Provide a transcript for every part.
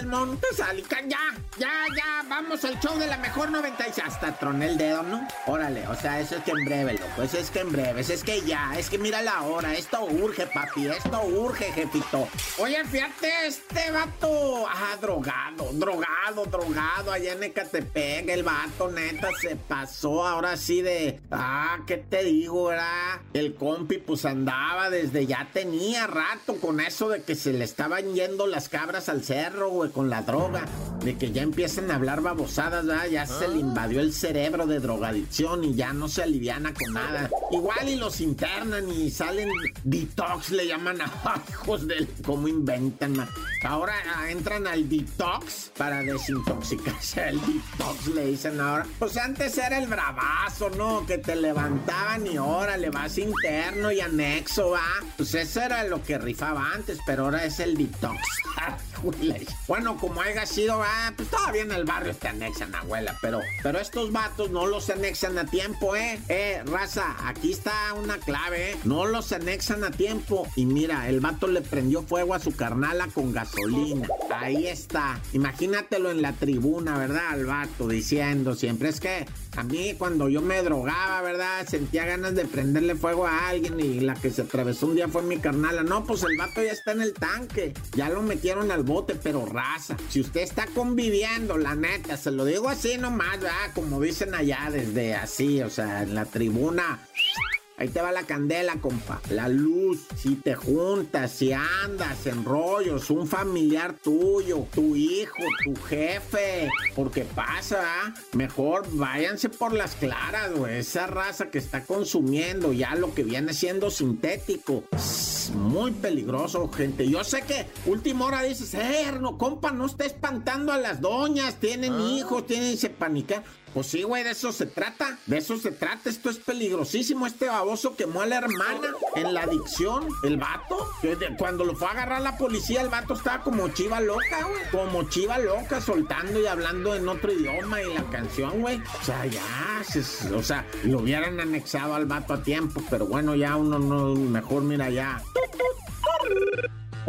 ¡Gol! Montes, Montes, Alican, ya, ya, ya, vamos al show de la mejor 96. Hasta troné el dedo, ¿no? Órale, o sea, eso es que en breve, loco, eso es que en breve, es que ya, es que mira la hora, esto urge, papi, esto urge, jefito. Oye, fíjate, este vato, ah, drogado, drogado, drogado, allá en Ecatepec, el vato, neta, se pasó ahora sí de, ah, ¿qué te digo, verdad? El compi, pues andaba desde ya tenía rato con eso de que se le estaban yendo las cabras al cerro, güey, con la droga. De que ya empiezan a hablar babosadas, ¿verdad? Ya se le invadió el cerebro de drogadicción y ya no se aliviana con nada. Igual y los internan y salen detox, le llaman a hijos del... ¿Cómo inventan, man? Ahora ah, entran al detox para desintoxicarse. El detox le dicen ahora. Pues antes era el bravazo, ¿no? Que te levantaban y ahora le vas interno y anexo, ¿va? Pues eso era lo que rifaba antes, pero ahora es el detox. bueno, como haya sido, va, pues todavía en el barrio te anexan, abuela, pero, pero estos vatos no los anexan a tiempo, ¿eh? Eh, raza, aquí está una clave, ¿eh? No los anexan a tiempo. Y mira, el vato le prendió fuego a su carnala con gasolina. Ahí está. Imagínatelo en la tribuna, ¿verdad? Al vato diciendo siempre, es que a mí cuando yo me drogaba, ¿verdad? Sentía ganas de prenderle fuego a alguien y la que se atravesó un día fue mi carnala. No, pues el vato ya está en el tanque. Ya lo metieron al bote, pero Si usted está conviviendo, la neta, se lo digo así nomás. Como dicen allá desde así, o sea, en la tribuna. Ahí te va la candela, compa. La luz. Si te juntas, si andas en rollos, un familiar tuyo, tu hijo, tu jefe. Porque pasa, ¿ah? Mejor váyanse por las claras, güey. Esa raza que está consumiendo ya lo que viene siendo sintético. Es muy peligroso, gente. Yo sé que última hora dices, eh, no, compa, no esté espantando a las doñas. Tienen hijos, tienen se panican. Pues sí, güey, de eso se trata. De eso se trata. Esto es peligrosísimo. Este baboso quemó a la hermana en la adicción. El vato. Cuando lo fue a agarrar la policía, el vato estaba como chiva loca, güey. Como chiva loca, soltando y hablando en otro idioma y la canción, güey. O sea, ya. o sea, lo hubieran anexado al vato a tiempo. Pero bueno, ya uno no. Mejor mira ya.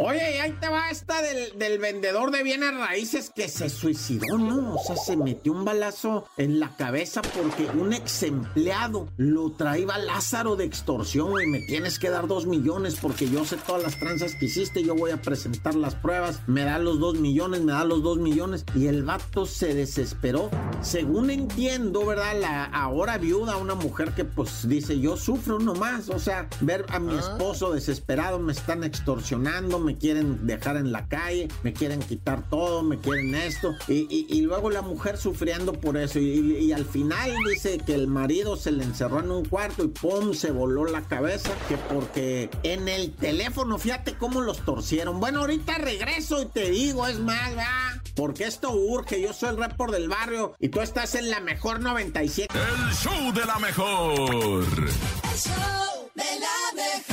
Oye, y ahí te va esta del, del vendedor de bienes raíces que se suicidó, ¿no? O sea, se metió un balazo en la cabeza porque un ex empleado lo traía Lázaro de extorsión, güey. Me tienes que dar dos millones porque yo sé todas las tranzas que hiciste, yo voy a presentar las pruebas, me da los dos millones, me da los dos millones. Y el vato se desesperó. Según entiendo, ¿verdad? La ahora viuda, una mujer que pues dice, yo sufro nomás, o sea, ver a mi esposo desesperado, me están extorsionando, me quieren dejar en la calle, me quieren quitar todo, me quieren esto. Y, y- y luego la mujer sufriendo por eso. Y, y- al final dice que el marido se le encerró en un cuarto y ¡pum! se voló la cabeza. Que porque en el teléfono, fíjate cómo los torcieron. Bueno, ahorita regreso y te digo, es más, va. Porque esto urge. Yo soy el report del barrio y tú estás en la mejor 97. El show de la mejor. El show de la mejor.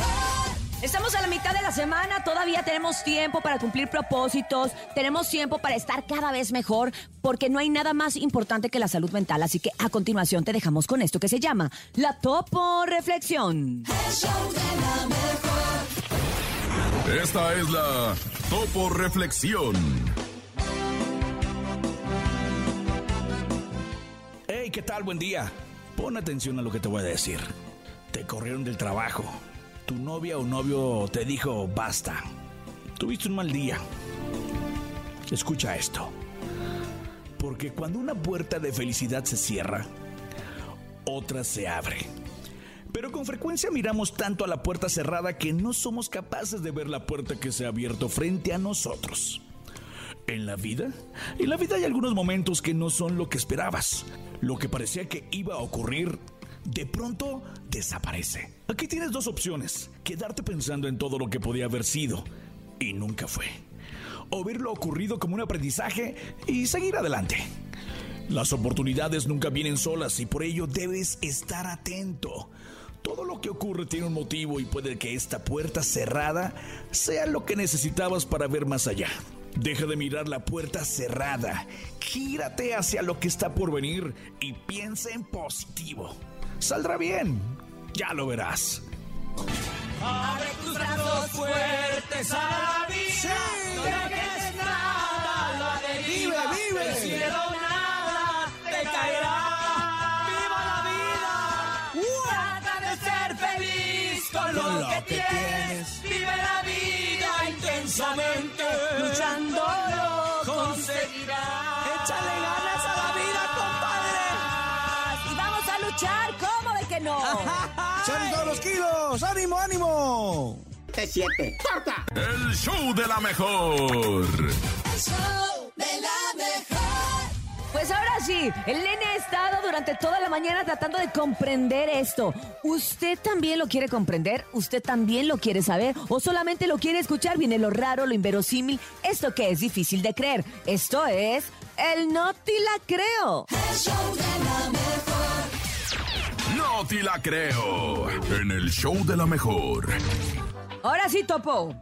Estamos a la mitad de la semana, todavía tenemos tiempo para cumplir propósitos, tenemos tiempo para estar cada vez mejor, porque no hay nada más importante que la salud mental. Así que a continuación te dejamos con esto que se llama la Topo Reflexión. El show de la mejor. Esta es la Topo Reflexión. Hey, ¿qué tal? Buen día. Pon atención a lo que te voy a decir. Te corrieron del trabajo. Tu novia o novio te dijo basta. Tuviste un mal día. Escucha esto. Porque cuando una puerta de felicidad se cierra, otra se abre. Pero con frecuencia miramos tanto a la puerta cerrada que no somos capaces de ver la puerta que se ha abierto frente a nosotros. En la vida, en la vida hay algunos momentos que no son lo que esperabas. Lo que parecía que iba a ocurrir, de pronto desaparece. Aquí tienes dos opciones. Quedarte pensando en todo lo que podía haber sido y nunca fue. O ver lo ocurrido como un aprendizaje y seguir adelante. Las oportunidades nunca vienen solas y por ello debes estar atento. Todo lo que ocurre tiene un motivo y puede que esta puerta cerrada sea lo que necesitabas para ver más allá. Deja de mirar la puerta cerrada. Gírate hacia lo que está por venir y piensa en positivo. Saldrá bien. Ya lo verás. Abre tus brazos fuertes a la vida. No dejes nada la deriva. Vive, vive. Del cielo nada te caerá. ¡Viva la vida! Trata de ser feliz con lo, que, tienes. Vive la vida intensamente. Luchando lo conseguirás. Échale ganas ¿cómo de que no? ¡Salen todos los kilos! ¡Ánimo, ánimo! De siete. ¡Corta! El show de la mejor. El show de la mejor. Pues ahora sí, el nene ha estado durante toda la mañana tratando de comprender esto. ¿Usted también lo quiere comprender? ¿Usted también lo quiere saber? ¿O solamente lo quiere escuchar? Viene lo raro, lo inverosímil, esto que es difícil de creer. Esto es el no te la creo. El show de la mejor. No te la creo. En el show de la mejor. Ahora sí, Topo.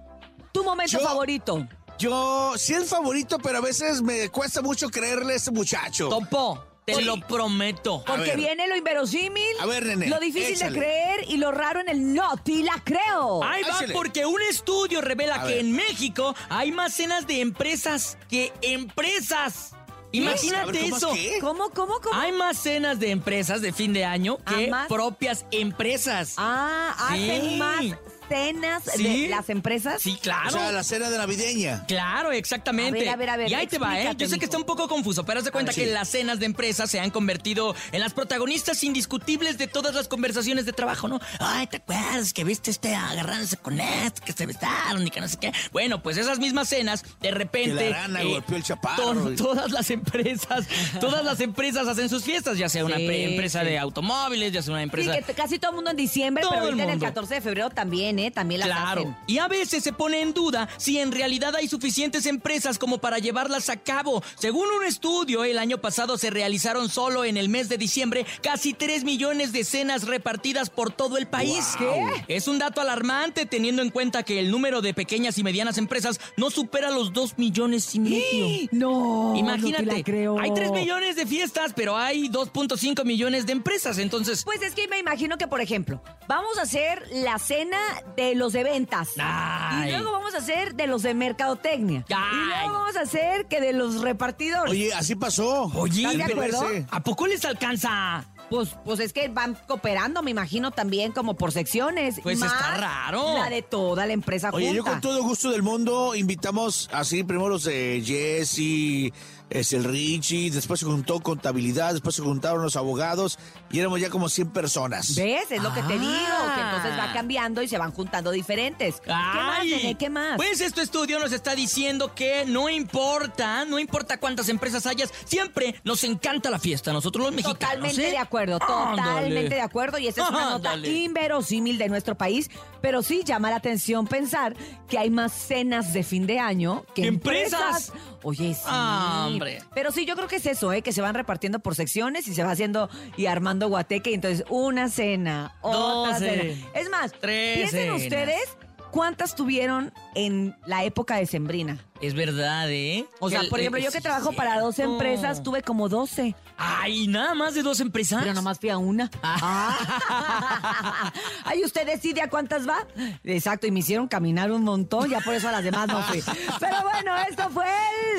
Tu momento Yo- favorito. Yo sí es favorito, pero a veces me cuesta mucho creerle a ese muchacho. Topo, te Oye. lo prometo. Porque ver. viene lo inverosímil, A ver, nene, lo difícil échale. de creer y lo raro en el no te la creo. Ahí va, Échale. porque un estudio revela A que ver. en México hay más cenas de empresas que empresas. Imagínate ver, ¿cómo eso. es? ¿Cómo, cómo, cómo? Hay más cenas de empresas de fin de año que propias empresas. Ah, hacen Sí. más cenas Sí. de las empresas. Sí, claro. O sea, la cena de navideña. Claro, exactamente. A ver, a ver, a ver, y ahí te va, ¿eh? Yo sé que está un poco confuso, pero haz de cuenta Sí. que las cenas de empresas se han convertido en las protagonistas indiscutibles de todas las conversaciones de trabajo, ¿no? Ay, ¿te acuerdas que viste este agarrándose con este, que se besaron y que no sé qué? Bueno, pues esas mismas cenas, de repente... Que la rana golpeó el chaparro. to- todas las empresas, todas las empresas hacen sus fiestas, ya sea una Sí, pre- empresa sí. de automóviles, ya sea una Sí, empresa... que t- casi todo el mundo en diciembre, Todo pero el en el mundo. 14 de febrero también, ¿eh? También las Claro. hacen. Y a veces se pone en duda si en realidad hay suficientes empresas como para llevarlas a cabo. Según un estudio, el año pasado se realizaron solo en el mes de diciembre casi 3 millones de cenas repartidas por todo el país. ¿Qué? Es un dato alarmante teniendo en cuenta que el número de pequeñas y medianas empresas no supera los 2 millones y medio. No, Imagínate, no te la creo. hay 3 millones de fiestas, pero hay 2.5 millones de empresas, entonces... Pues es que me imagino que, por ejemplo, vamos a hacer la cena de los de ventas. Ay. Y luego vamos a hacer de los de mercadotecnia. Y luego vamos a hacer que de los repartidores. Oye, así pasó. Oye, ¿Estás de pero acuerdo? ese- ¿a poco les alcanza? Pues, pues es que van cooperando, me imagino, también como por secciones. Pues Más está raro. La de toda la empresa Oye, yo con todo gusto del mundo invitamos así primero los de Jesse, es el Richie, después se juntó contabilidad, después se juntaron los abogados y éramos ya como 100 personas. ¿Ves? Es lo que te Ah. digo, que entonces va cambiando y se van juntando diferentes. ¿Qué más, Ay, nene? ¿Qué más? Pues este estudio nos está diciendo que no importa, no importa cuántas empresas hayas, siempre nos encanta la fiesta, nosotros los mexicanos. Totalmente ¿eh? de acuerdo, totalmente Ándale. de acuerdo. Y esa es una nota Ándale. inverosímil de nuestro país. Pero sí llama la atención pensar que hay más cenas de fin de año que ¿Empresas? empresas. Oye, sí. Ah, hombre. Pero sí, yo creo que es eso, ¿eh? Que se van repartiendo por secciones y se va haciendo y armando guateque. Y entonces, una cena, otra cena. Es más, piensen ustedes cuántas tuvieron en la época de Sembrina. Es verdad, ¿eh? O sea, por ejemplo, eh, yo que sí, trabajo para dos cierto. empresas, tuve como 12. Ay, nada más de dos empresas. Pero nomás fui a una. Ah. Ay, ¿usted decide a cuántas va? Exacto, y me hicieron caminar un montón, ya por eso a las demás no fui. Pero bueno, esto fue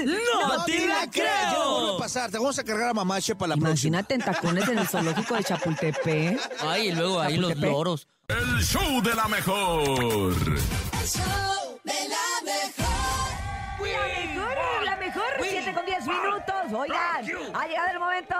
el... ¡No te la Ya no vuelve creo! a pasar, te vamos a cargar a Mamache para la próxima. Imagínate en tacones en el zoológico de Chapultepec. Ay, y luego ahí los Chapultepec. loros. El show de la mejor. El show de la mejor. La mejor, la mejor, 7 con 10 minutos. Oigan, ha llegado el momento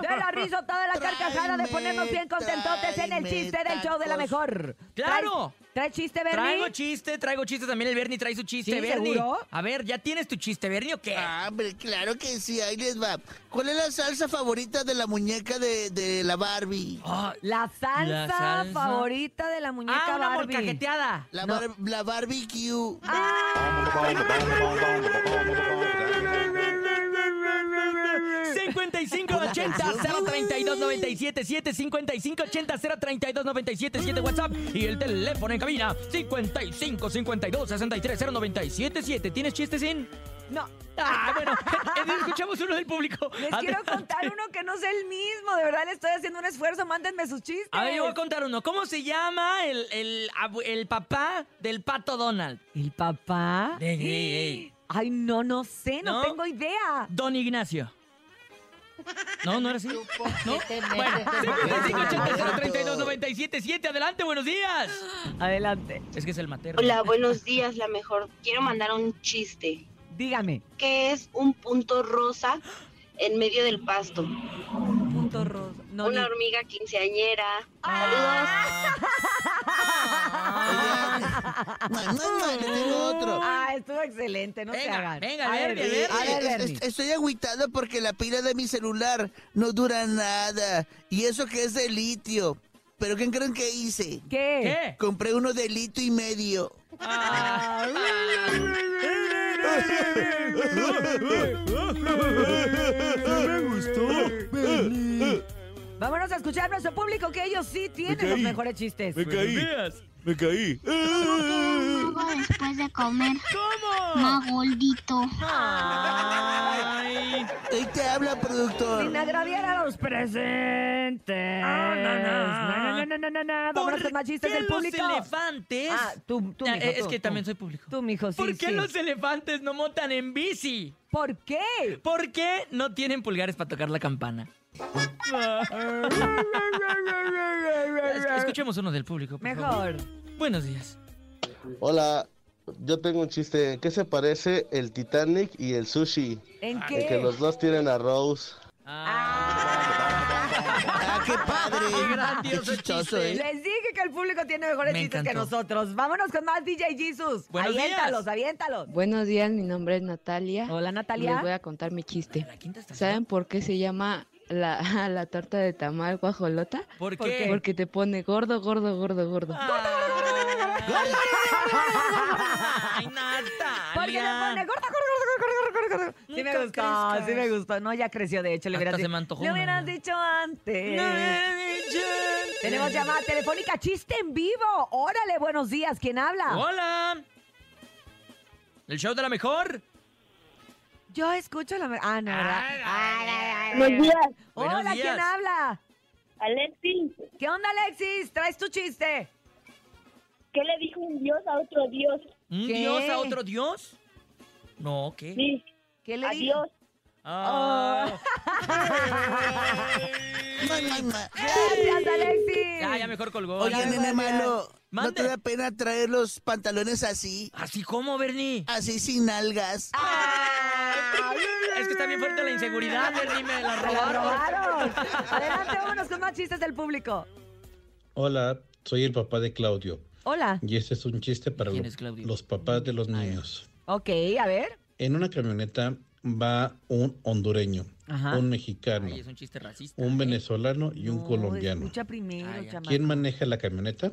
de la risota, de la carcajada, de ponernos bien contentotes en el chiste del show de la mejor. ¡Claro! ¿Trae, trae chiste, Bernie? Traigo chiste, traigo chiste también. El Bernie trae su chiste, ¿Sí, Bernie. seguro? A ver, ¿ya tienes tu chiste, Bernie, o qué? Ah, hombre, claro que sí, ahí les va. ¿Cuál es la salsa favorita de la muñeca de, de la Barbie? Ah, La salsa, La salsa. favorita de la muñeca ah, una Barbie. molcajeteada. La, bar- la barbecue. Ah. 55 80 032 97 7 55 80 032 97 7 WhatsApp y el teléfono en cabina 55 52 63 097 7. ¿Tienes chistes sin? No. Ah, bueno, escuchamos uno del público. Les quiero contar uno que no es el mismo. De verdad le estoy haciendo un esfuerzo. Mándenme sus chistes. A ver, yo voy a contar uno. ¿Cómo se llama el, el, papá del pato Donald? ¿El papá? Ay, no, no sé. No, ¿No? tengo idea. Don Ignacio. No, no era así. ¿No? Bueno, 5580 Adelante, buenos días. Adelante. Es que es el materno. Hola, buenos días, la mejor. Quiero mandar un chiste. Dígame. ¿Qué es un punto rosa en medio del pasto? Punto rosa. No, Una ni- hormiga quinceañera. Mua, mua, mua, le tengo otro. Ah, estuvo excelente. No se Venga, hagan. venga, A ver, Bernie, Bernie. Bernie. A ver, Eh, es- estoy agüitado porque la pila de mi celular no dura nada. Y eso que es de litio. ¿Pero qué creen que hice? ¿Qué? ¿Qué? Compré uno de litio y medio. Ah. Vámonos a escuchar a nuestro público que ellos sí tienen los mejores chistes. caí. Me caí. después de comer. ¿Cómo? Más gordito. Ay. Ahí te habla, productor. Sin agraviar a los presentes. Ah, no, no. No, no, no, no, no, no. Vámonos ¿Por con más chistes qué del público. los elefantes? Ah, tú, tú, mijo, es tú, que tú. también soy público. Tú, mijo, sí, ¿Por qué sí. los elefantes no montan en bici? ¿Por qué? ¿Por qué no tienen pulgares para tocar la campana? Es- Escuchemos uno del público. por favor. Mejor. Buenos días. Hola, yo tengo un chiste. ¿En qué se parece el Titanic y el sushi? ¿En En qué? que los dos tienen arroz. Ah, qué padre. Qué Qué grandioso chistoso, chiste. ¿eh? Les dije que el público tiene mejores Me chistes que nosotros. Vámonos con más DJ Jesus. Buenos días. aviéntalos, aviéntalos. Buenos días, mi nombre es Natalia. Hola, y Natalia. Les voy a contar mi chiste. ¿Saben por qué se llama la, la torta de tamal guajolota? ¿Por ¿Por qué? qué? Porque te pone gordo, gordo, gordo, gordo. Ay, Natalia. Porque le pone gorda, gorda, gorda, gorda, gorda, gorda. Sí me Nunca gustó, crezcas. sí me gustó. No, ya creció, de hecho. Le Hasta hubieras, se di- me antojó le una, hubieras dicho antes. No. Tenemos llamada telefónica, chiste en vivo. Órale, buenos días. ¿Quién habla? Hola. ¿El show de la mejor? Yo escucho la... Ah, no, ¿verdad? Ay, Ay, ay, ay, Buenos ay. días, Buenos Hola, ¿quién habla? Alexis. ¿Qué onda, Alexis? ¿Traes tu chiste? ¿Qué le dijo un dios a otro dios? ¿Un ¿Qué? dios a otro dios? No, ¿qué? Sí, ¿Qué le dijo? adiós. Ah. Mua. Gracias, Alexis. Ya, ya mejor colgó. Oye, nene malo, ¿no te da pena traer los pantalones así? ¿Así como, Bernie? Así sin nalgas. Es que está bien fuerte la inseguridad, Bernie, me la robaron. robaron. Adelante, vámonos con más chistes del público. Hola, soy el papá de Claudio Hola. y este es un chiste para los papás de los niños. Ok, a ver. En una camioneta va un hondureño, Ajá. un mexicano, Ay, es un chiste racista. un ¿eh? venezolano y un No, colombiano. Escucha primero. ¿Quién maneja la camioneta?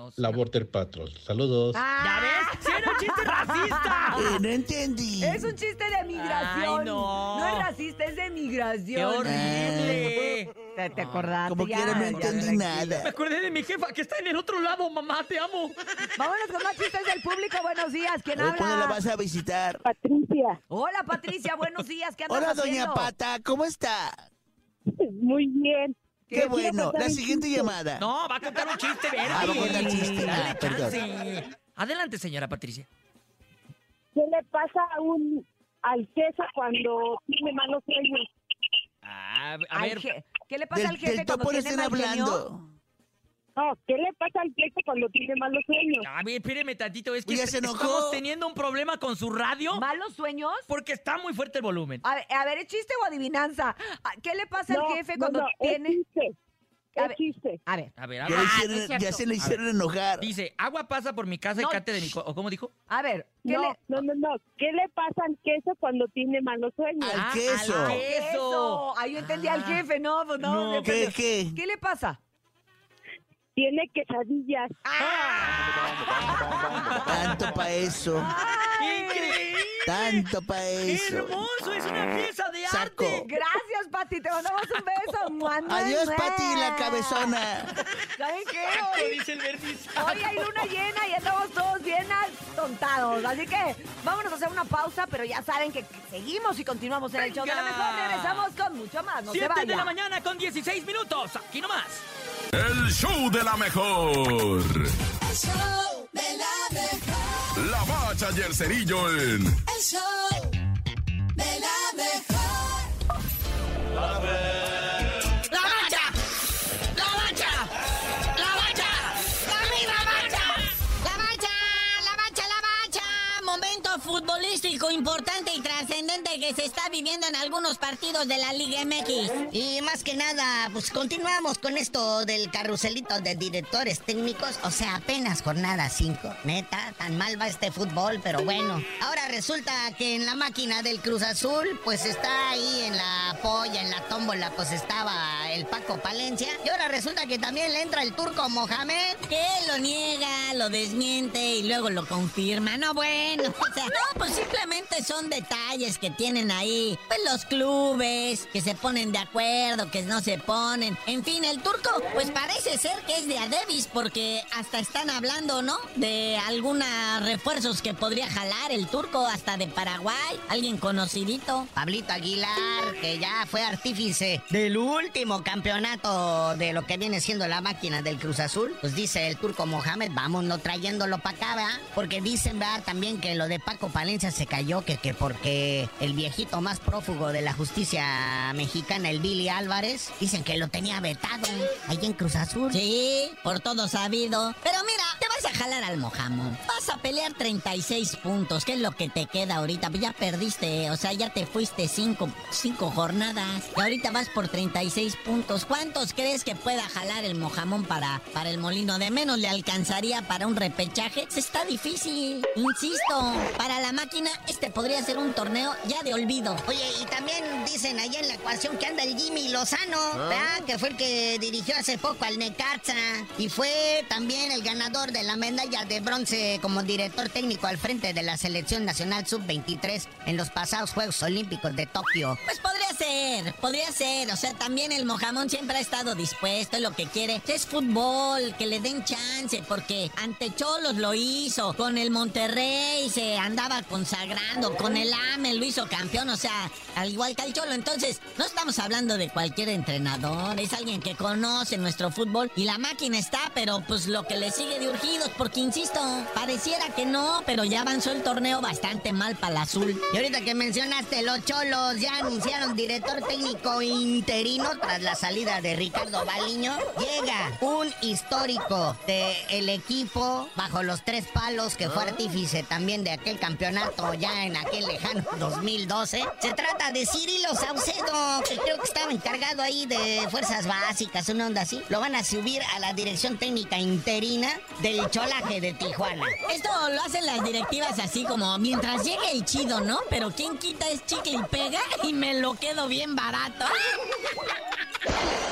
No. La Border Patrol. Saludos. Ah, ¿Ya ves? ¡Sí era un chiste racista! Eh, no entendí. Es un chiste de migración. Ay, no. es racista, es de migración. ¡Qué horrible! ¿Te, te acordaste? Como quiera no entendí nada. Me acordé de mi jefa que está en el otro lado, mamá, te amo. Vámonos con más chistes del público. Buenos días. ¿Quién A ver, ¿Cuándo la habla? vas a visitar? Patricia. Hola, Patricia. Buenos días. ¿Qué andas Hola, haciendo? doña Pata, ¿cómo está? Muy bien. Qué ¿Qué bueno. La siguiente chiste? llamada. No, va a contar un chiste, Bernie. Ah, va a contar chiste. Dale Ah, perdón. chance. Adelante, señora Patricia. ¿Qué le pasa a un al queso cuando tiene malos sueños? Ah, a ver, ¿Qué le pasa Del, al jefe del cuando tiene están mal genio? hablando. No, ¿qué le pasa al queso cuando tiene malos sueños? a ver, espéreme tantito. Es que se enojó. estamos teniendo un problema con su radio ¿Malos sueños? porque está muy fuerte el volumen. A ver, a ver, ¿es chiste o adivinanza? Ah, ¿Qué le pasa No, al jefe no, cuando no, tiene...? Es chiste. A ver. chiste. A ver, A ver, a Ya, hicieron- ya se le hicieron enojar. Dice, agua pasa por mi casa No. y cate de mi... co- ¿O cómo dijo? a ver. ¿Qué No, le...? no, no, no. ¿Qué le pasa al queso cuando tiene malos sueños? Al Ah, queso. al Eso. queso. Ahí yo entendí al Ah. jefe, no, pues no. No, ¿Qué, qué? ¿Qué le pasa? Tiene quesadillas. Tanto para eso. ¡Increíble! Tanto para eso. hermoso! ¡Es una pieza de Saco. arte! Gracias, Pati. Te mandamos un beso. Adiós. Pati, la cabezona. ¿Saben qué? Hoy, dice el verniz. hoy hay luna llena y estamos todos bien tontados. Así que vámonos a hacer una pausa, pero ya saben que seguimos y continuamos en el show de la Venga. mejor. Regresamos con mucho más. No se 7 de la mañana con 16 minutos. Aquí nomás. El show de la mejor. El show de la mejor. La bacha y el cerillo en El show de la mejor. ¡La bacha! ¡La bacha! ¡La bacha! ¡La misma bacha! ¡La bacha! ¡La bacha! ¡La bacha! Momento futbolístico importante y trascendente que se está viviendo en algunos partidos de la Liga MX. Y más que nada, pues continuamos con esto del carruselito de directores técnicos. O sea, apenas jornada 5. Neta, tan mal va este fútbol, pero bueno. Ahora resulta que en la máquina del Cruz Azul, pues está ahí en la polla, en la tómbola, pues estaba el Paco Palencia. Y ahora resulta que también le entra el turco Mohamed. Que lo niega, lo desmiente y luego lo confirma. No, bueno. O sea, no, pues simplemente son detalles que tienen ahí. Pues los clubes, que se ponen de acuerdo, que no se ponen. En fin, el turco, pues parece ser que es de Adebis, porque hasta están hablando, ¿no? De algunos refuerzos que podría jalar el turco, hasta de Paraguay. Alguien conocidito. Pablito Aguilar, que ya fue artífice del último campeonato de lo que viene siendo la máquina del Cruz Azul. Pues dice el turco Mohamed, vamos no trayéndolo para acá, ¿verdad? Porque dicen, ¿verdad? También que lo de Paco Palencia se cayó, que, que porque el viejito más prófugo de la justicia mexicana, el Billy Álvarez, dicen que lo tenía vetado ahí en Cruz Azul. Sí, por todo sabido. Pero mira, te vas a jalar al mojamo. Vas a pelear 36 puntos, que es lo que te queda ahorita. Pues ya perdiste, o sea, ya te fuiste cinco, cinco jornadas. Y ahorita vas por 36 puntos. ¿Cuántos crees que pueda jalar el mojamón para, para el molino? De menos le alcanzaría para un repechaje. Está difícil. Insisto, para la máquina, este podría ser un torneo ya de olvido. Oye, y también dicen ahí en la ecuación que anda el Jimmy Lozano, ¿verdad? Que fue el que dirigió hace poco al Necaxa. Y fue también el ganador de la medalla de bronce como director técnico al frente de la selección nacional sub-23 en los pasados Juegos Olímpicos de Tokio. Pues podría ser, podría ser. O sea, también el Mojamón siempre ha estado dispuesto. Lo que quiere es fútbol, que le den chance, porque ante Cholos lo hizo. Con el Monterrey se andaba consagrando. Con el AME lo hizo campeón. O sea, al igual que el Cholo. Entonces, no estamos hablando de cualquier entrenador. Es alguien que conoce nuestro fútbol. Y la máquina está, pero pues lo que le sigue de urgidos. Porque insisto, pareciera que no, pero ya avanzó el torneo bastante mal para el azul. Y ahorita que mencionaste los cholos, ya anunciaron director técnico interino tras la salida de Ricardo Baliño. Llega un histórico del equipo bajo los tres palos que fue artífice también de aquel campeonato ya en aquel lejano 2012. Se trata de Cirilo Saucedo, que creo que estaba encargado ahí de fuerzas básicas, una onda así. Lo van a subir a la dirección técnica interina del cholaje de Tijuana. Esto lo hacen las directivas así como mientras llegue el chido, ¿no? Pero quien quita es chicle y pega y me lo quedo bien barato.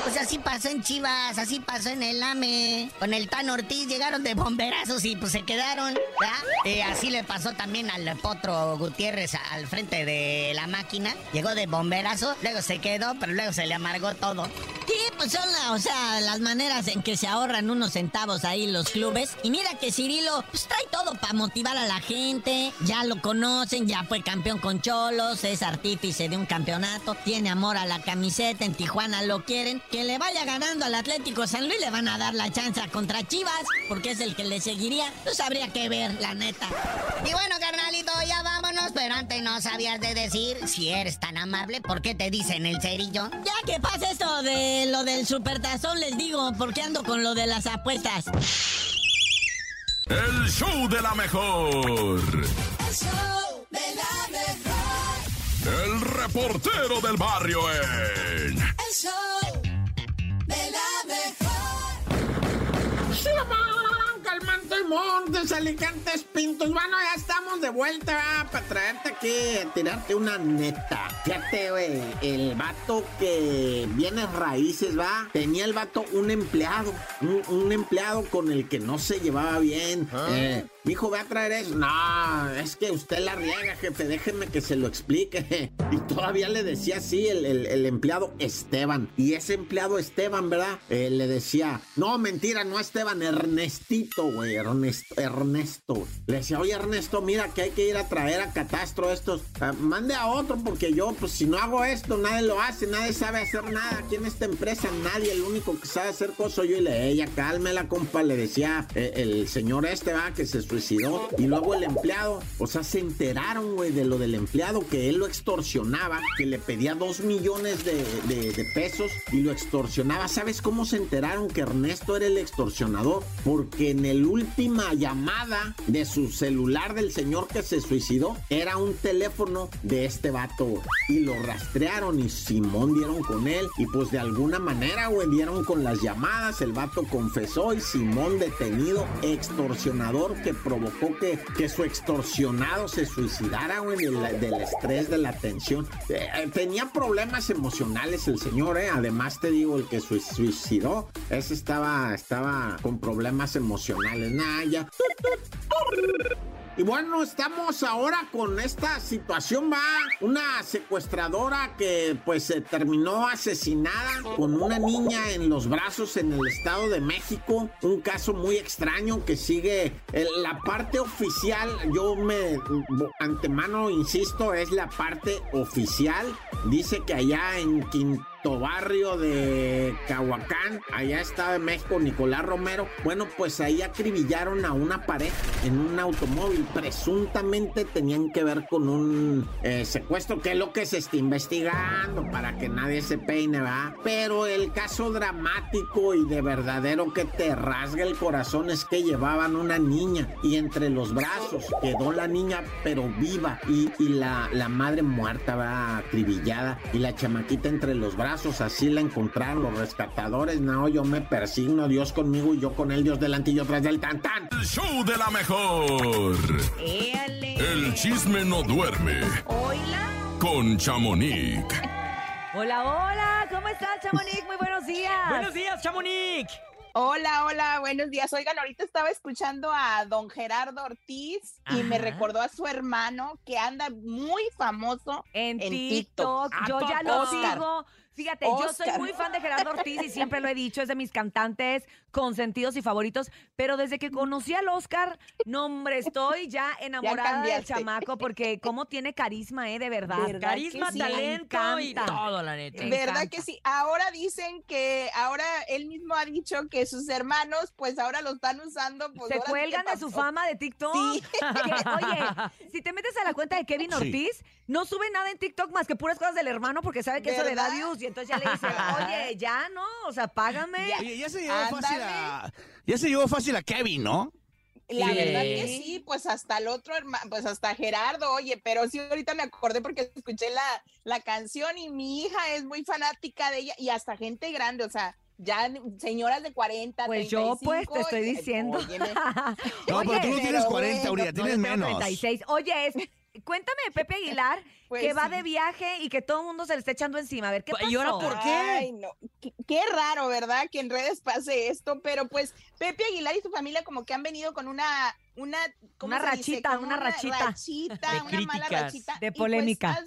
Pues así pasó en Chivas, así pasó en el AME. Con el Tan Ortiz llegaron de bomberazos y pues se quedaron, ¿verdad? Así le pasó también al Potro Gutiérrez al frente de la máquina. Llegó de bomberazo, luego se quedó, pero luego se le amargó todo. Sí, pues son o sea, las maneras en que se ahorran unos centavos ahí los clubes. Y mira que Cirilo pues trae todo para motivar a la gente. Ya lo conocen, ya fue campeón con Cholos, es artífice de un campeonato, tiene amor a la camiseta, en Tijuana lo quieren. Que le vaya ganando al Atlético San Luis le van a dar la chance contra Chivas, porque es el que le seguiría. Pues habría que ver, la neta. Y bueno, carnalito, ya vámonos, pero antes no sabías de decir, si eres tan amable, ¿por qué te dicen el cerillo? Ya que pasa esto de lo del supertazón, les digo, porque ando con lo de las apuestas. El show de la mejor. El show de la mejor. El reportero del barrio en de la mejor. Montes, Alicantes, Pintos. Bueno, ya estamos de vuelta ¿verdad? para traerte aquí, tirarte una neta. Fíjate, güey, el vato que viene raíces, va. Tenía el vato un empleado, un, un empleado con el que no se llevaba bien. Eh, Dijo, ve a traer eso. No, es que usted la riega, jefe. Déjeme que se lo explique. Y todavía le decía así el, el- el empleado Esteban. Y ese empleado Esteban, ¿verdad? Eh, le decía, no, mentira, no Esteban, Ernestito, güey. Ernesto, Ernesto. Le decía, oye, Ernesto, mira que hay que ir a traer a Catastro estos. Ah, mande a otro porque yo, pues si no hago esto, nadie lo hace, nadie sabe hacer nada. Aquí en esta empresa, nadie, el único que sabe hacer cosas soy yo. Y le, ella, cálmela, compa, le decía eh, el señor este, va, que se suicidó. Y luego el empleado, o sea, se enteraron, güey, de lo del empleado, que él lo extorsionaba, que le pedía dos millones de, pesos y lo extorsionaba. ¿Sabes cómo se enteraron que Ernesto era el extorsionador? Porque en el última llamada de su celular del señor que se suicidó, era un teléfono de este vato. Y lo rastrearon y Simón dieron con él. Y pues de alguna manera, güey, dieron con las llamadas. El vato confesó y Simón detenido, extorsionador que provocó que, que su extorsionado se suicidara, güey, del, del estrés, de la tensión. Eh, tenía problemas emocionales el señor, ¿eh? Además te digo, el que sui- suicidó, ese estaba, estaba con problemas emocionales. Y bueno, estamos ahora con esta situación, va. Una secuestradora que pues se terminó asesinada con una niña en los brazos en el Estado de México. Un caso muy extraño que sigue la parte oficial. Yo me antemano insisto, es la parte oficial. Dice que allá en Quintana barrio de Cahuacán, allá estaba en México, Nicolás Romero. Bueno, pues ahí acribillaron a una pareja en un automóvil. Presuntamente tenían que ver con un eh, secuestro, que es lo que se está investigando para que nadie se peine, ¿verdad? Pero el caso dramático y de verdadero que te rasga el corazón es que llevaban una niña y entre los brazos quedó la niña, pero viva, y, y la, la madre muerta, va acribillada, y la chamaquita entre los brazos, así la encontraron los rescatadores. No, yo me persigno, Dios conmigo y yo con él, Dios delante y yo tras del tan tan. El show de la mejor. El chisme no duerme. Hola. Con Chamonix. Hola, hola. ¿Cómo estás, Chamonix? Muy buenos días. Buenos días, Chamonix. Hola, hola, buenos días. Oigan, ahorita estaba escuchando a don Gerardo Ortiz y me recordó a su hermano que anda muy famoso En, en TikTok. TikTok. Yo ya lo Oscar. sigo. Fíjate, yo soy muy fan de Gerardo Ortiz y siempre lo he dicho, es de mis cantantes consentidos y favoritos, pero desde que conocí al Oscar, no hombre, estoy ya enamorada del cambiaste. chamaco porque cómo tiene carisma, eh, de verdad. ¿Verdad Carisma, sí? talento y todo, la neta. ¿Verdad encanta. que sí? Ahora dicen que, ahora él mismo ha dicho que sus hermanos, pues ahora lo están usando. Pues Se cuelgan de su fama de TikTok. Sí. Que, oye, si te metes a la cuenta de Kevin Sí. Ortiz, no sube nada en TikTok más que puras cosas del hermano porque sabe que eso le da views y entonces ya le dicen, oye, ya no, o sea, págame. Oye, ya se llevó Ándale. fácil a. Ya se llevó fácil a Kevin, ¿no? La Sí. verdad que sí, pues hasta el otro hermano, pues hasta Gerardo, oye, pero sí ahorita me acordé porque escuché la, la canción y mi hija es muy fanática de ella y hasta gente grande, o sea, ya señoras de 40, Pues yo, pues, te 35, estoy y- diciendo. No, pero tú no tienes pero 40, bueno, Uriah, No, tienes menos. 36. Oye, es- cuéntame de Pepe Aguilar, Pues que va de viaje y que todo el mundo se le está echando encima. A ver, ¿qué pasó? ¿Y ahora por qué? Ay, no. Qué, qué raro, ¿verdad? Que en redes pase esto, pero pues Pepe Aguilar y su familia como que han venido con una una ¿cómo Una se dice? rachita, una rachita. rachita, De una mala rachita De y, pues, polémica.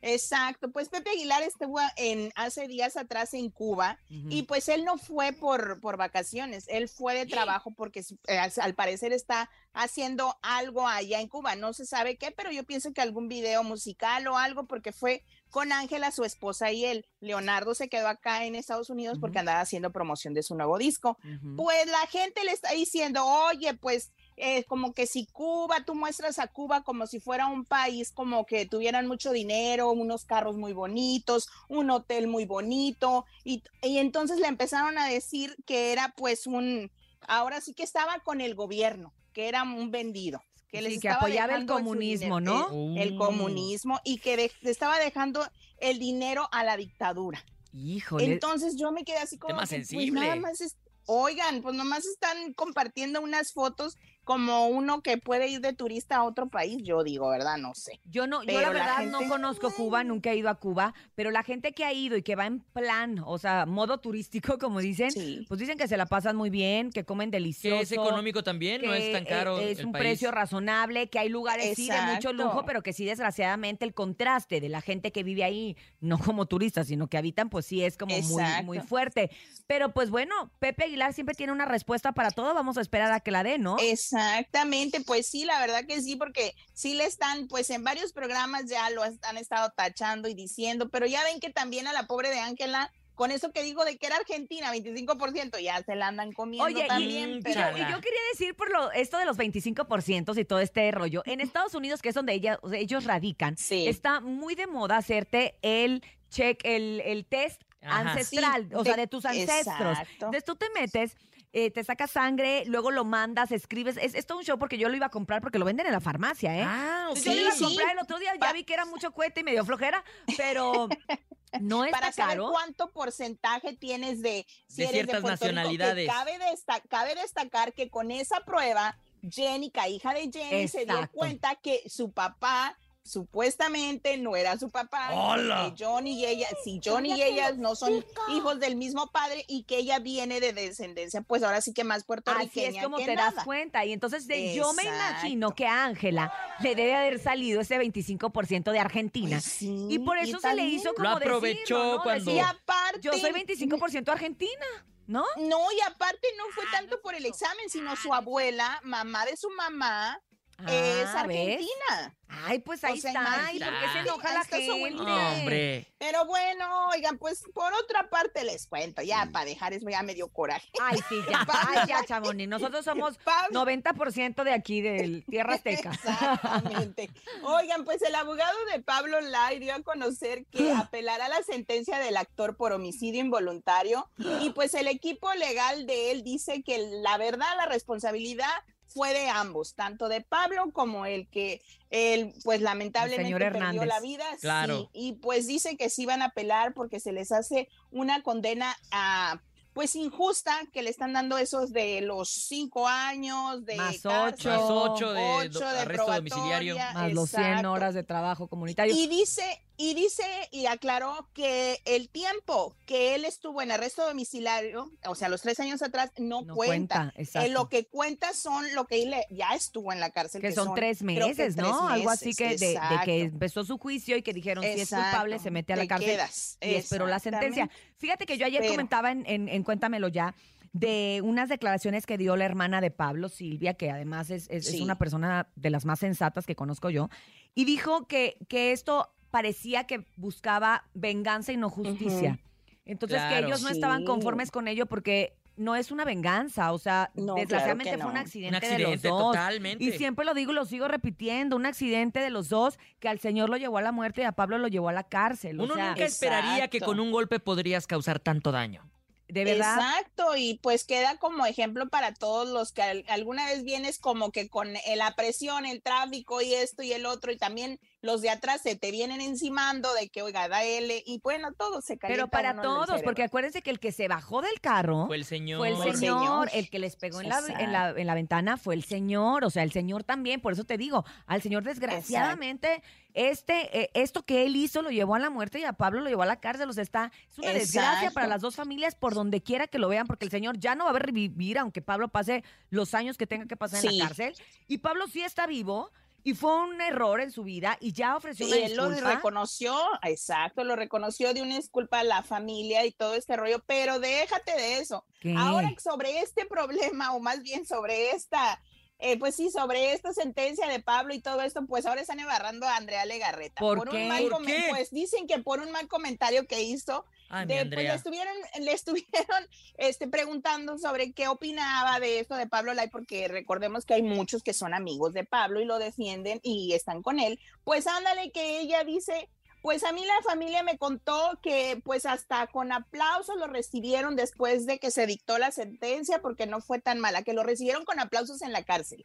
Exacto, pues Pepe Aguilar estuvo en hace días atrás en Cuba y pues él no fue por, por vacaciones, él fue de trabajo porque eh, al- parecer está haciendo algo allá en Cuba, no se sabe qué, pero yo pienso que algún video musical o algo porque fue con Ángela, su esposa y él. Leonardo se quedó acá en Estados Unidos porque andaba haciendo promoción de su nuevo disco. Pues la gente le está diciendo, oye, pues eh, como que si Cuba, tú muestras a Cuba como si fuera un país como que tuvieran mucho dinero, unos carros muy bonitos, un hotel muy bonito, y, y entonces le empezaron a decir que era pues un, ahora sí que estaba con el gobierno, que era un vendido. Que, les Sí, que estaba apoyaba el comunismo, dinero, ¿no? El, el Uh. comunismo y que de- le estaba dejando el dinero a la dictadura. Híjole. Entonces yo me quedé así como Tema que, pues, sensible. nada más es- oigan, pues nomás están compartiendo unas fotos como uno que puede ir de turista a otro país, yo digo, ¿verdad? No sé. Yo no, yo Pero la la verdad gente- no conozco Cuba, nunca he ido a Cuba, pero la gente que ha ido y que va en plan, o sea, modo turístico, como dicen, pues dicen que se la pasan muy bien, que comen delicioso. Que es económico también, no es tan caro Es el un país. precio razonable, que hay lugares sí de mucho Exacto. lujo, pero que sí desgraciadamente el contraste de la gente que vive ahí, no como turistas, sino que habitan, pues sí es como muy, Exacto. muy fuerte. Pero pues bueno, Pepe Aguilar siempre tiene una respuesta para todo, vamos a esperar a que la dé, ¿no? Exactamente, pues sí, la verdad que sí, porque sí le están, pues en varios programas ya lo han estado tachando y diciendo, pero ya ven que también a la pobre de Ángela, con eso que digo de que era Argentina, 25%, ya se la andan comiendo Oye, también. y, pero- yo, y yo quería decir por lo, esto de los 25% y todo este rollo. En Estados Unidos, que es donde ella, o sea, ellos radican, está muy de moda hacerte el check, el, el test Ajá. ancestral, Sí, o sea, de- de tus ancestros. exacto. Entonces tú te metes. Eh, te sacas sangre, luego lo mandas, escribes. Es, es todo un show porque yo lo iba a comprar porque lo venden en la farmacia, ¿eh? Ah, Yo lo iba a Sí, sí. comprar el otro día, ya vi que era mucho cohete y medio flojera, pero no está para saber caro. cuánto porcentaje tienes de, si De eres ciertas Puerto Rico, que nacionalidades. cabe, desta- cabe destacar que con esa prueba, Jenica, hija de Jenny, se dio cuenta que su papá supuestamente no era su papá, ¡Hala! que Johnny y ella, si Johnny y ella no son hijos del mismo padre y que ella viene de descendencia, pues ahora sí que más Así puertorriqueña es como que te das cuenta. Y entonces de- yo me imagino que a Ángela le debe haber salido ese 25% de Argentina. y por Pues y eso se le hizo Lo como aprovechó decirlo, ¿no? cuando- Y aparte, yo soy 25% argentina, ¿no? No, y aparte no fue tanto por el examen, sino su abuela, mamá de su mamá, es Ah, ¿ves? argentina. Ay, pues ahí O sea, está. ¿Y por qué se enoja la gente? Hombre. Pero bueno, oigan, pues por otra parte les cuento, ya para dejar eso ya me dio coraje. Ay, sí, ya. Ay, ya, Chamonix. Nosotros somos Pablo- 90% de aquí, del Tierra Azteca. Exactamente. Oigan, pues el abogado de Pablo Lai dio a conocer que apelará la sentencia del actor por homicidio involuntario y pues el equipo legal de él dice que la verdad, la responsabilidad fue de ambos, tanto de Pablo como el que él pues lamentablemente señor perdió Hernández. la vida. Claro. Sí, y pues dice que sí van a apelar porque se les hace una condena a pues injusta que le están dando esos de los cinco años de Más ocho. Más ocho de ocho do- de arresto domiciliario. Más los 100 exacto. horas de trabajo comunitario. Y dice, y dice, y aclaró que el tiempo que él estuvo en arresto domiciliario, o sea, los tres años atrás, no, No cuenta. cuenta. Eh, lo que cuenta son lo que él ya estuvo en la cárcel. que son tres meses, ¿no? tres Algo así que de, de que empezó su juicio y que dijeron si es culpable se mete a la cárcel quedas, y esperó la sentencia. Fíjate que yo ayer Pero- comentaba en, en- en Cuéntamelo ya de unas declaraciones que dio la hermana de Pablo, Silvia, que además es, es- una persona de las más sensatas que conozco yo, y dijo que, que esto parecía que buscaba venganza y no justicia. Entonces que ellos no estaban conformes con ello porque no es una venganza, o sea, No, claro desgraciadamente fue un accidente, Un de los accidente, dos. totalmente. Y siempre lo digo y lo sigo repitiendo, un accidente de los dos que al señor lo llevó a la muerte y a Pablo lo llevó a la cárcel. o Uno sea, nunca esperaría que con un golpe podrías causar tanto daño. de verdad. Exacto, y pues queda como ejemplo para todos los que al- alguna vez vienes como que con eh, la presión, el tráfico y esto y el otro, y también los de atrás se te vienen encimando de que, oiga, da L, y bueno, todo se calienta Pero para todos, porque acuérdense que el que se bajó del carro Fue el señor. fue el señor, el que les pegó en la, en, la, en la ventana fue el señor, o sea, el señor también, por eso te digo, al señor desgraciadamente, este, eh, esto que él hizo lo llevó a la muerte y a Pablo lo llevó a la cárcel, o sea, está, es una desgracia para las dos familias por donde quiera que lo vean, porque el señor ya no va a revivir, aunque Pablo pase los años que tenga que pasar en la cárcel, y Pablo sí está vivo, y fue un error en su vida, y ya ofreció Y una él lo reconoció, exacto, lo reconoció de una disculpa a la familia y todo este rollo, pero déjate de eso. ¿Qué? Ahora sobre este problema, o más bien sobre esta, eh, pues sí, sobre esta sentencia de Pablo y todo esto, pues ahora están embarrando a Andrea Legarreta. ¿Por un qué? mal ¿Por qué? Pues dicen que por un mal comentario que hizo, Ay, de- pues le estuvieron, le estuvieron este, preguntando sobre qué opinaba de esto de Pablo Lai, porque recordemos que hay muchos que son amigos de Pablo y lo defienden y están con él. Pues ándale que ella dice, pues a mí la familia me contó que pues hasta con aplausos lo recibieron después de que se dictó la sentencia porque no fue tan mala, que lo recibieron con aplausos en la cárcel.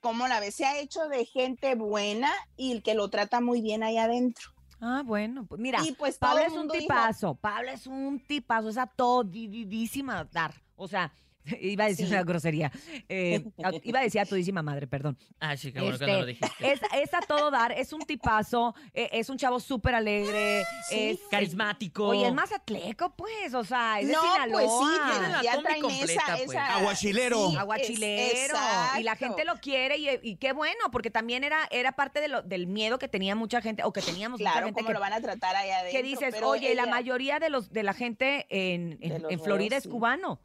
¿Cómo la ves? Se ha hecho de gente buena y que lo trata muy bien ahí adentro. Ah, bueno, pues mira, Y pues Pablo es el un dijo- tipazo, Pablo es un tipazo, es a dar. O sea, Iba a decir Sí. una grosería. Eh, iba a decir a todísima madre, perdón. Ah, sí, qué bueno que no lo Este, dijiste. es, es a todo dar, es un tipazo, eh, es un chavo súper alegre, es Carismático. Oye, es más atleco, pues, o sea, es de No, Sinaloa. pues sí, Tiene la ya combi traen completa, esa, pues. esa- Aguachilero. sí, Aguachilero. es- Y la gente lo quiere y, y qué bueno, porque también era, era parte de lo- del miedo que tenía mucha gente, o que teníamos mucha Claro, gente cómo que, lo van a tratar allá adentro. que dices, oye, la ella- mayoría de los de la gente en, en- De los en Florida es sí. cubano.